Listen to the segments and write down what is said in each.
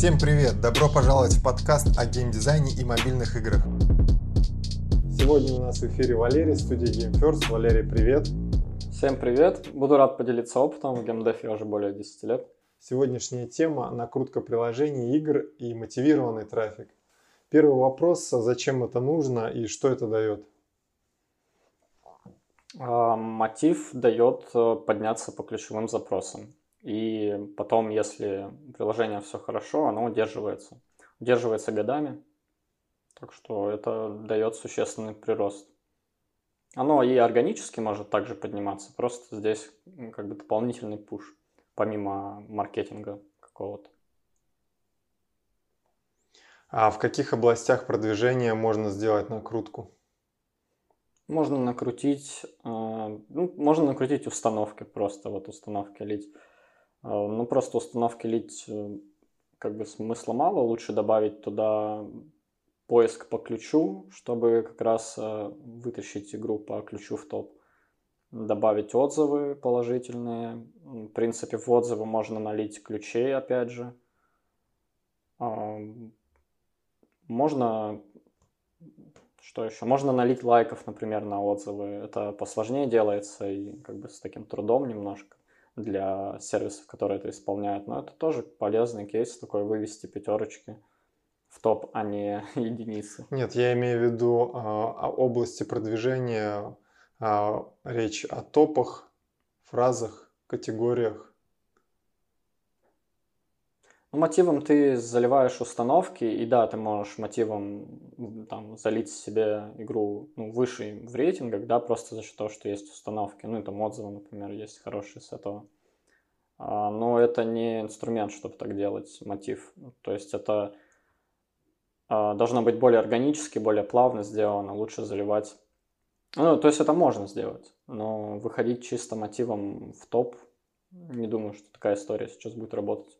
Всем привет! Добро пожаловать в подкаст о геймдизайне и мобильных играх. Сегодня у нас в эфире Валерий, студия Game First. Валерий, привет! Всем привет! Буду рад поделиться опытом. В геймдефе уже более 10 лет. Сегодняшняя тема – накрутка приложений, игр и мотивированный трафик. Первый вопрос – а зачем это нужно и что это дает? А, мотив дает э, подняться по ключевым запросам. И потом, если приложение все хорошо, оно удерживается. Удерживается годами. Так что это дает существенный прирост. Оно и органически может также подниматься. Просто здесь как бы дополнительный пуш, помимо маркетинга какого-то. А в каких областях продвижения можно сделать накрутку? Можно накрутить, э, ну, можно накрутить установки просто, вот установки лить. Э, ну, просто установки лить э, как бы смысла мало, лучше добавить туда поиск по ключу, чтобы как раз вытащить игру по ключу в топ. Добавить отзывы положительные. В принципе, в отзывы можно налить ключей, опять же. Можно что еще? Можно налить лайков, например, на отзывы. Это посложнее делается и как бы с таким трудом немножко для сервисов, которые это исполняют. Но это тоже полезный кейс такой, вывести пятерочки в топ, а не единицы. Нет, я имею в виду э, области продвижения, э, речь о топах, фразах, категориях. Мотивом ты заливаешь установки, и да, ты можешь мотивом там, залить себе игру ну, выше в рейтингах, да, просто за счет того, что есть установки. Ну, и там отзывы, например, есть хорошие с этого. А, но это не инструмент, чтобы так делать, мотив. То есть это а, должно быть более органически, более плавно сделано, лучше заливать. Ну, то есть это можно сделать, но выходить чисто мотивом в топ, не думаю, что такая история сейчас будет работать.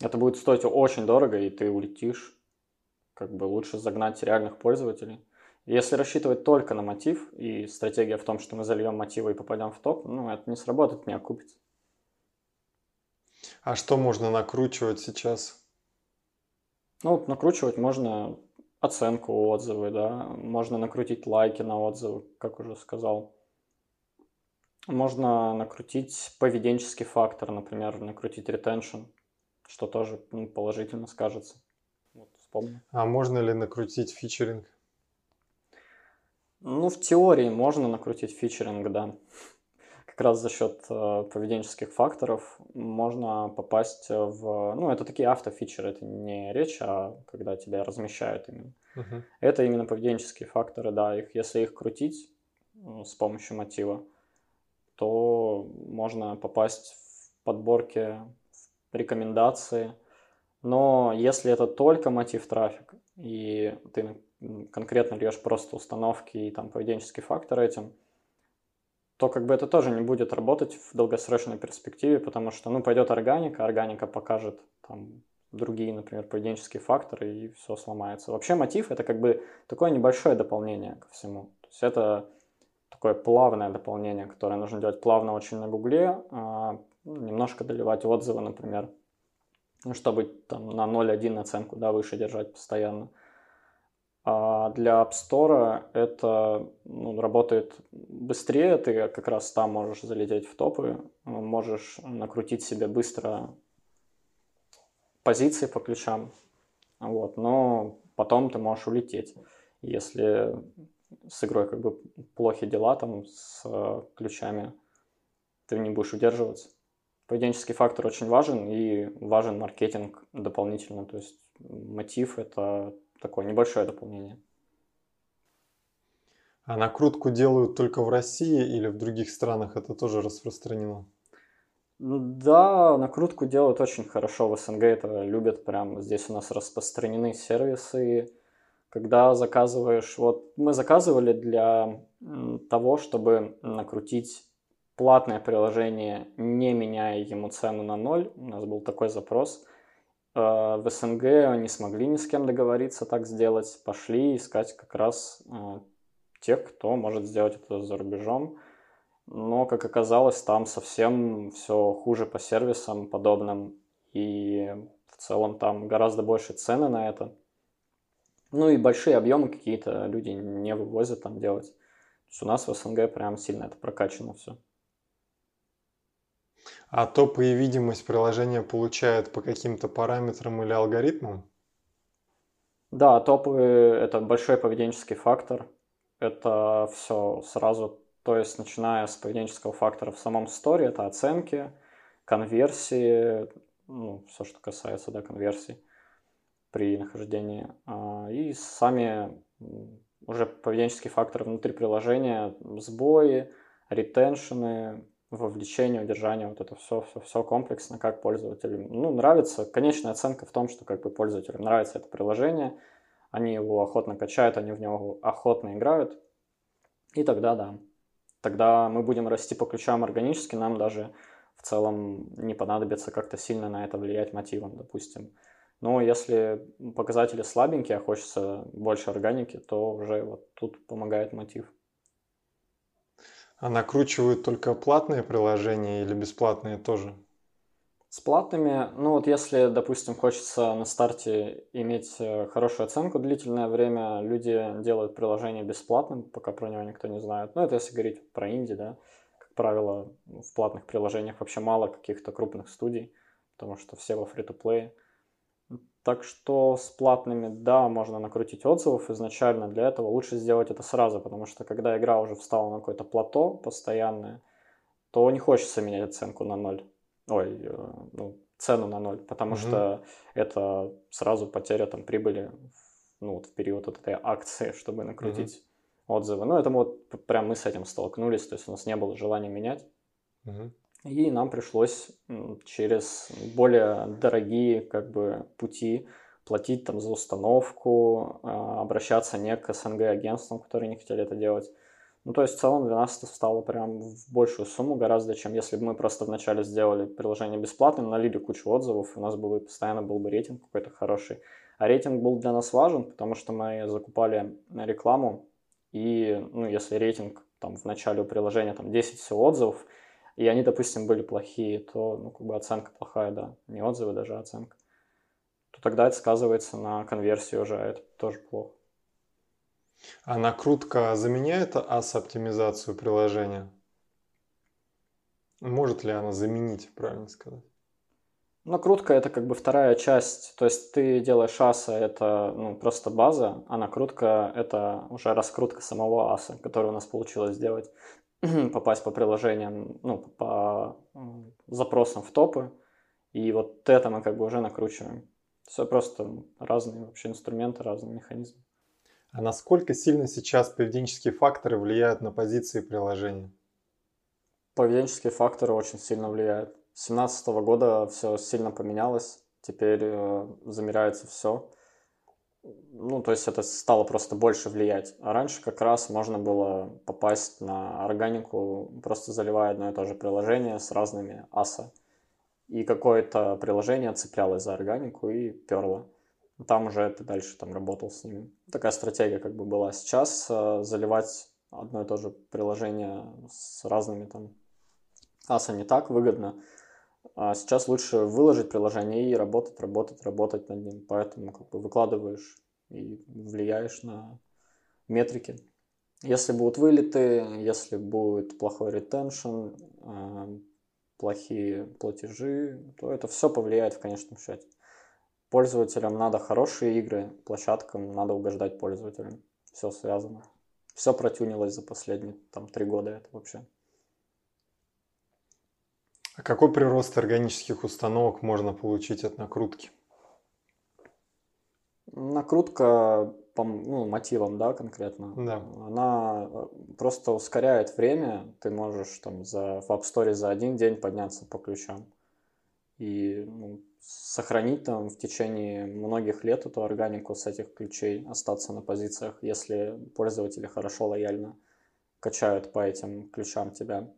Это будет стоить очень дорого, и ты улетишь. Как бы лучше загнать реальных пользователей. Если рассчитывать только на мотив, и стратегия в том, что мы зальем мотивы и попадем в топ, ну, это не сработает, не окупится. А что можно накручивать сейчас? Ну, накручивать можно оценку отзывы, да, можно накрутить лайки на отзывы, как уже сказал. Можно накрутить поведенческий фактор, например, накрутить retention что тоже ну, положительно скажется. Вот, вспомню. А можно ли накрутить фичеринг? Ну, в теории можно накрутить фичеринг, да. Как раз за счет э, поведенческих факторов можно попасть в... Ну, это такие автофичеры, это не речь, а когда тебя размещают именно. Uh-huh. Это именно поведенческие факторы, да. Их, если их крутить ну, с помощью мотива, то можно попасть в подборки рекомендации. Но если это только мотив трафик, и ты конкретно льешь просто установки и там поведенческий фактор этим, то как бы это тоже не будет работать в долгосрочной перспективе, потому что, ну, пойдет органика, органика покажет там другие, например, поведенческие факторы, и все сломается. Вообще мотив – это как бы такое небольшое дополнение ко всему. То есть это такое плавное дополнение, которое нужно делать плавно очень на Гугле, а, немножко доливать отзывы, например, ну, чтобы там на 0.1 оценку да, выше держать постоянно. А для App Store это ну, работает быстрее, ты как раз там можешь залететь в топы, можешь накрутить себе быстро позиции по ключам, вот, но потом ты можешь улететь, если с игрой как бы плохи дела там с ключами, ты не будешь удерживаться поведенческий фактор очень важен и важен маркетинг дополнительно. То есть мотив – это такое небольшое дополнение. А накрутку делают только в России или в других странах это тоже распространено? Ну да, накрутку делают очень хорошо. В СНГ это любят прям. Здесь у нас распространены сервисы. Когда заказываешь... Вот мы заказывали для того, чтобы накрутить платное приложение, не меняя ему цену на ноль. У нас был такой запрос. Э, в СНГ не смогли ни с кем договориться так сделать. Пошли искать как раз э, тех, кто может сделать это за рубежом. Но, как оказалось, там совсем все хуже по сервисам подобным. И В целом там гораздо больше цены на это. Ну и большие объемы какие-то люди не вывозят там делать. То есть у нас в СНГ прям сильно это прокачано все. А топы и видимость приложения получают по каким-то параметрам или алгоритмам? Да, топы – это большой поведенческий фактор. Это все сразу, то есть начиная с поведенческого фактора в самом сторе, это оценки, конверсии, ну, все, что касается да, конверсий при нахождении. А, и сами уже поведенческие факторы внутри приложения, сбои, ретеншены, вовлечение, удержание, вот это все, все, все комплексно, как пользователям ну, нравится. Конечная оценка в том, что как бы пользователям нравится это приложение, они его охотно качают, они в него охотно играют, и тогда да. Тогда мы будем расти по ключам органически, нам даже в целом не понадобится как-то сильно на это влиять мотивом, допустим. Но если показатели слабенькие, а хочется больше органики, то уже вот тут помогает мотив. А накручивают только платные приложения или бесплатные тоже? С платными, ну вот если, допустим, хочется на старте иметь э, хорошую оценку длительное время, люди делают приложение бесплатным, пока про него никто не знает. Ну это если говорить про инди, да. Как правило, в платных приложениях вообще мало каких-то крупных студий, потому что все во фри-то-плей. Так что с платными, да, можно накрутить отзывов изначально. Для этого лучше сделать это сразу, потому что когда игра уже встала на какое-то плато постоянное, то не хочется менять оценку на ноль. Ой, э, ну, цену на ноль, потому угу. что это сразу потеря там прибыли ну, вот в период вот этой акции, чтобы накрутить угу. отзывы. Ну, это вот прям мы с этим столкнулись, то есть у нас не было желания менять. Угу. И нам пришлось через более дорогие как бы пути платить там за установку, а, обращаться не к СНГ агентствам, которые не хотели это делать. Ну, то есть в целом для нас это стало прям в большую сумму гораздо, чем если бы мы просто вначале сделали приложение бесплатным, налили кучу отзывов, у нас бы постоянно был бы рейтинг какой-то хороший. А рейтинг был для нас важен, потому что мы закупали рекламу, и, ну, если рейтинг там в начале у приложения там 10 всего отзывов, и они, допустим, были плохие, то, ну, как бы оценка плохая, да, не отзывы даже, оценка, то тогда это сказывается на конверсии уже, а это тоже плохо. А накрутка заменяет ас-оптимизацию приложения? Может ли она заменить, правильно сказать? Накрутка это как бы вторая часть, то есть ты делаешь аса, это ну, просто база, а накрутка это уже раскрутка самого аса, который у нас получилось сделать. Попасть по приложениям, ну, по запросам в топы. И вот это мы как бы уже накручиваем. Все просто разные вообще инструменты, разные механизмы. А насколько сильно сейчас поведенческие факторы влияют на позиции приложения? Поведенческие факторы очень сильно влияют. С 2017 года все сильно поменялось. Теперь э, замеряется все ну, то есть это стало просто больше влиять. А раньше как раз можно было попасть на органику, просто заливая одно и то же приложение с разными аса. И какое-то приложение цеплялось за органику и перло. Там уже ты дальше там работал с ними. Такая стратегия как бы была. Сейчас э, заливать одно и то же приложение с разными там аса не так выгодно. А сейчас лучше выложить приложение и работать, работать, работать над ним. Поэтому как бы выкладываешь и влияешь на метрики. Если будут вылеты, если будет плохой ретеншн, а, плохие платежи, то это все повлияет в конечном счете. Пользователям надо хорошие игры, площадкам надо угождать пользователям. Все связано. Все протюнилось за последние там три года это вообще. А какой прирост органических установок можно получить от накрутки? Накрутка по ну, мотивам, да, конкретно, да. она э, просто ускоряет время. Ты можешь там за, в App Store за один день подняться по ключам и ну, сохранить там в течение многих лет эту органику с этих ключей, остаться на позициях, если пользователи хорошо, лояльно качают по этим ключам тебя.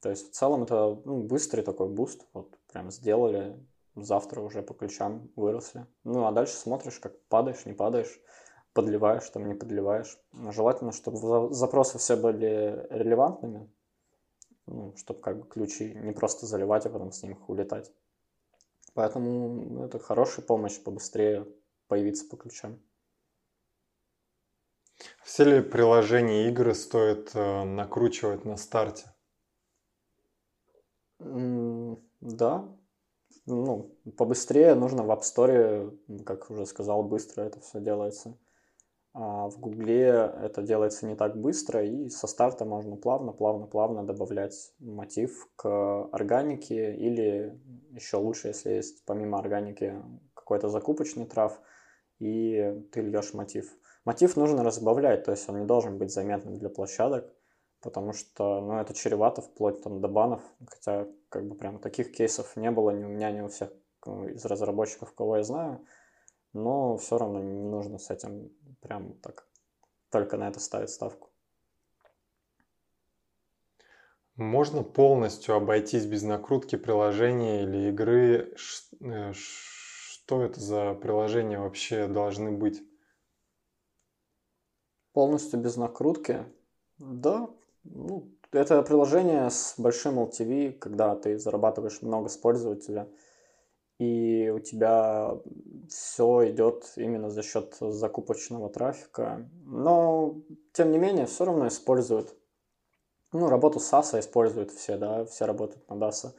То есть в целом это ну, быстрый такой boost, вот прям сделали, завтра уже по ключам выросли. Ну а дальше смотришь, как падаешь, не падаешь, подливаешь, там не подливаешь. Желательно, чтобы запросы все были релевантными, ну, чтобы как бы ключи не просто заливать, а потом с них улетать. Поэтому это хорошая помощь побыстрее появиться по ключам. Все ли приложения игры стоит э, накручивать на старте? Да. Ну, побыстрее нужно в App Store, как уже сказал, быстро это все делается. А в Гугле это делается не так быстро, и со старта можно плавно, плавно, плавно добавлять мотив к органике, или еще лучше, если есть помимо органики какой-то закупочный трав, и ты льешь мотив. Мотив нужно разбавлять, то есть он не должен быть заметным для площадок, потому что, ну, это чревато вплоть там до банов, хотя, как бы, прям таких кейсов не было ни у меня, ни у всех из разработчиков, кого я знаю, но все равно не нужно с этим прям так только на это ставить ставку. Можно полностью обойтись без накрутки приложения или игры? Э, что это за приложения вообще должны быть? Полностью без накрутки? Да, ну, это приложение с большим LTV, когда ты зарабатываешь много с пользователя, и у тебя все идет именно за счет закупочного трафика. Но, тем не менее, все равно используют. Ну, работу SaaS используют все, да, все работают на DAS.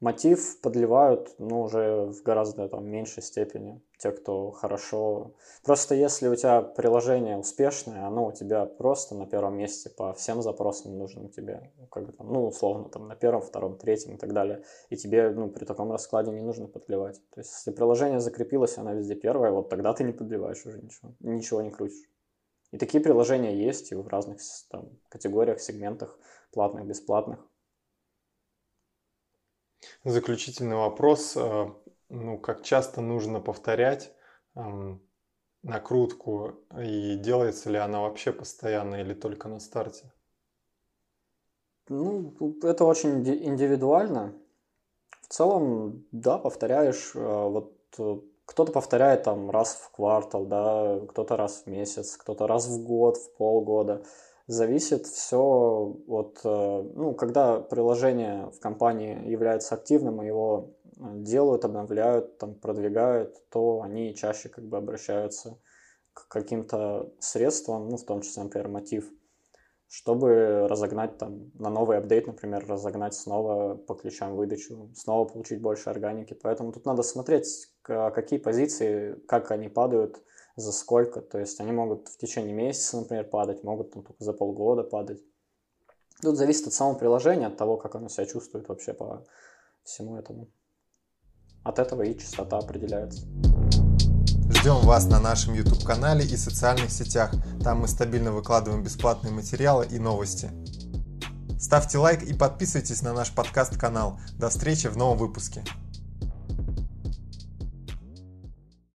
Мотив подливают, ну, уже в гораздо там меньшей степени. Те, кто хорошо... Просто если у тебя приложение успешное, оно у тебя просто на первом месте по всем запросам нужным тебе, как бы ну, условно, там, на первом, втором, третьем и так далее. И тебе, ну, при таком раскладе не нужно подливать. То есть, если приложение закрепилось, оно везде первое, вот тогда ты не подливаешь уже ничего, ничего не крутишь. И такие приложения есть и в разных там, категориях, сегментах, платных, бесплатных. Заключительный вопрос. Э, ну, как часто нужно повторять накрутку и делается ли она вообще постоянно или только на старте? Ну, это очень индивидуально. В целом, да, повторяешь. Э, вот э, кто-то повторяет там раз в квартал, да, кто-то раз в месяц, кто-то раз в год, в полгода зависит все от, э, ну, когда приложение в компании является активным, и его э, делают, обновляют, там, продвигают, то они чаще как бы обращаются к каким-то средствам, ну, в том числе, например, мотив, чтобы разогнать там на новый апдейт, например, разогнать снова по ключам выдачу, снова получить больше органики. Поэтому тут надо смотреть, какие позиции, как они падают, за сколько. То есть они могут в течение месяца, например, падать, могут там только за полгода падать. Тут зависит от самого приложения, от того, как оно себя чувствует вообще по всему этому. От этого и частота определяется. Ждем вас на нашем YouTube-канале и социальных сетях. Там мы стабильно выкладываем бесплатные материалы и новости. Ставьте лайк и подписывайтесь на наш подкаст-канал. До встречи в новом выпуске.